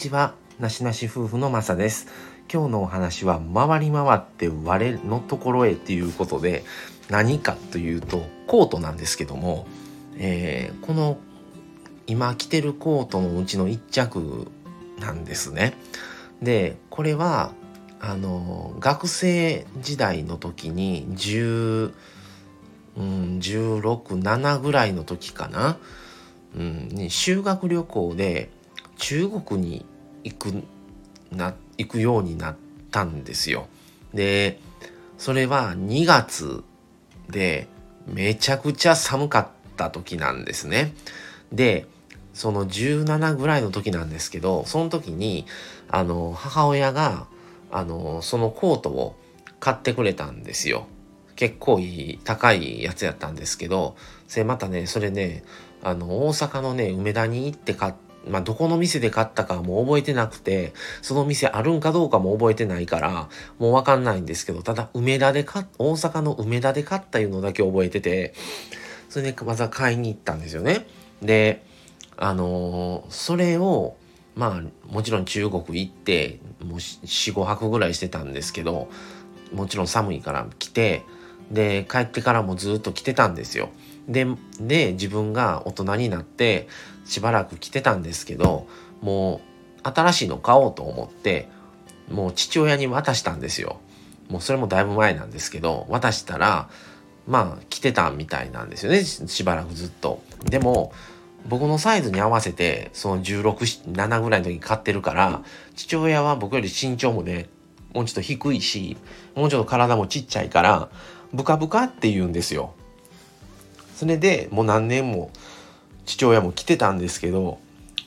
ちは。なしなし夫婦のまさです。今日のお話は回り回って我のところへっていうことで何かというとコートなんですけども、えー、この今着てるコートのうちの1着なんですね。でこれはあの学生時代の時に10うん、167ぐらいの時かな、うん、ね、修学旅行で中国に行くな行くようになったんですよ。でそれは2月でめちゃくちゃ寒かった時なんですね。でその17ぐらいの時なんですけどその時にあの母親があのそのコートを買ってくれたんですよ。結構いい高いやつやったんですけどそれまたねそれねあの大阪のね梅田に行って買ってまあ、どこの店で買ったかも覚えてなくて、その店あるんかどうかも覚えてないから、もうわかんないんですけど、ただ、梅田で買っ、大阪の梅田で買ったいうのだけ覚えてて、それでまた買いに行ったんですよね。で、あのー、それを、まあ、もちろん中国行って、もう4、5泊ぐらいしてたんですけど、もちろん寒いから来て、で帰ってからもずっと来てたんですよ。でで自分が大人になってしばらく来てたんですけどもう新しいの買おうと思ってもう父親に渡したんですよ。もうそれもだいぶ前なんですけど渡したらまあ来てたみたいなんですよねしばらくずっと。でも僕のサイズに合わせてその167ぐらいの時に買ってるから父親は僕より身長もねもうちょっと低いしもうちょっと体もちっちゃいからブカブカって言うんですよ。それでもう何年も父親も来てたんですけど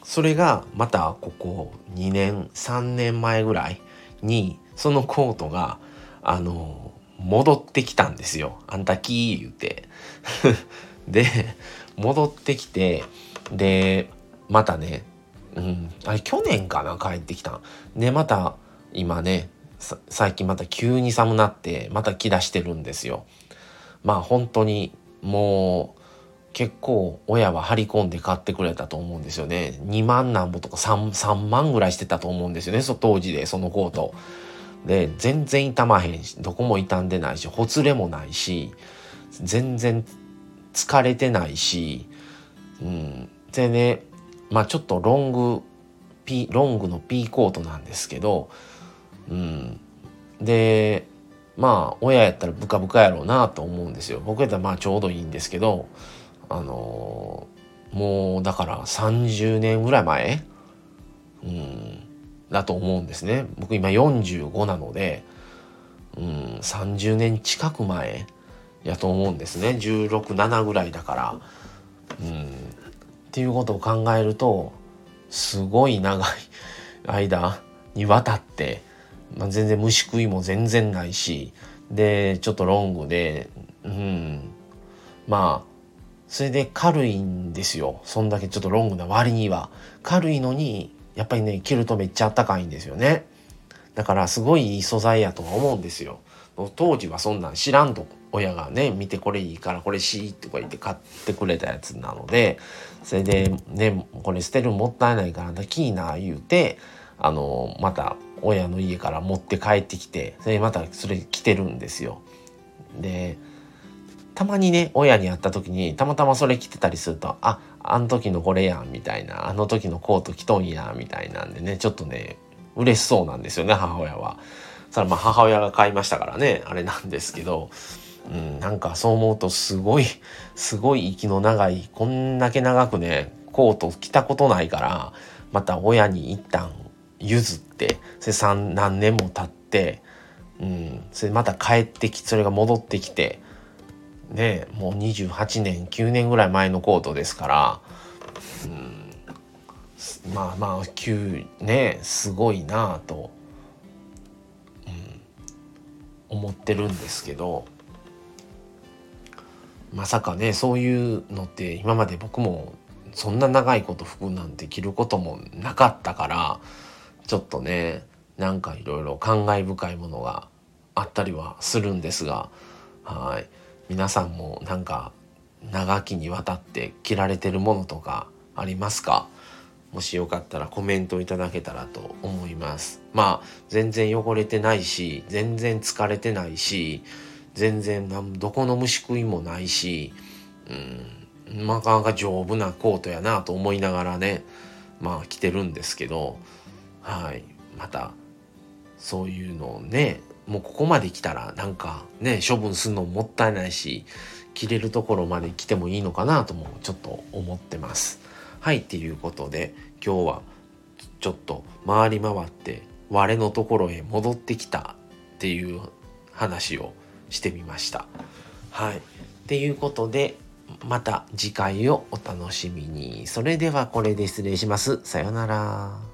それがまたここ2年3年前ぐらいにそのコートがあの戻ってきたんですよ。あんたき言うて。で戻ってきてでまたねうんあれ去年かな帰ってきたでまた今ね最近また急に寒なってまた着出してるんですよ。まあ本当にもう結構親は張り込んで買ってくれたと思うんですよね。2万なんぼとか 3, 3万ぐらいしてたと思うんですよねそ当時でそのコート。で全然傷まへんしどこも傷んでないしほつれもないし全然疲れてないし、うん、でねまあちょっとロングピロングのピーコートなんですけどうん、でまあ親やったらブカブカやろうなと思うんですよ。僕やったらまあちょうどいいんですけどあのー、もうだから30年ぐらい前、うん、だと思うんですね。僕今45なので、うん、30年近く前やと思うんですね。167ぐらいだから。うん、っていうことを考えるとすごい長い間にわたってまあ、全然虫食いも全然ないしでちょっとロングでうん。まあそれで軽いんですよ。そんだけちょっとロングな割には。軽いのにやっぱりね着るとめっちゃあったかいんですよね。だからすごいいい素材やとは思うんですよ。当時はそんなん知らんと親がね見てこれいいからこれしいとか言って買ってくれたやつなので。それでねこれ捨てるもったいないからキーな言うてあのまた親の家から持って帰ってきてそれまたそれ着てるんですよ。でたまにね親に会った時にたまたまそれ着てたりするとああの時のこれやんみたいなあの時のコート着とんやみたいなんでねちょっとね嬉しそうなんですよね母親は。それまあ母親が買いましたからねあれなんですけど、うん、なんかそう思うとすごいすごい息の長いこんだけ長くねコート着たことないからまた親に一旦譲ってそれ何年も経って、うん、それまた帰ってきそれが戻ってきてねもう28年9年ぐらい前のコートですから、うん、まあまあ急ねすごいなあと、うん、思ってるんですけどまさかねそういうのって今まで僕もそんな長いこと服なんて着ることもなかったからちょっとねなんかいろいろ感慨深いものがあったりはするんですがはい。皆さんもなんか長きにわたって着られてるものとかありますか？もしよかったらコメントいただけたらと思います。まあ全然汚れてないし全然疲れてないし全然どこの虫食いもないしうんなかなか丈夫なコートやなと思いながらねまあ着てるんですけどはいまたそういうのをねもうここまで来たらなんかね処分するのもったいないし着れるところまで来てもいいのかなともちょっと思ってます。はいっていうことで今日はちょっと回り回って我のところへ戻ってきたっていう話をしてみました。はい。っていうことでまた次回をお楽しみに。それではこれで失礼します。さようなら。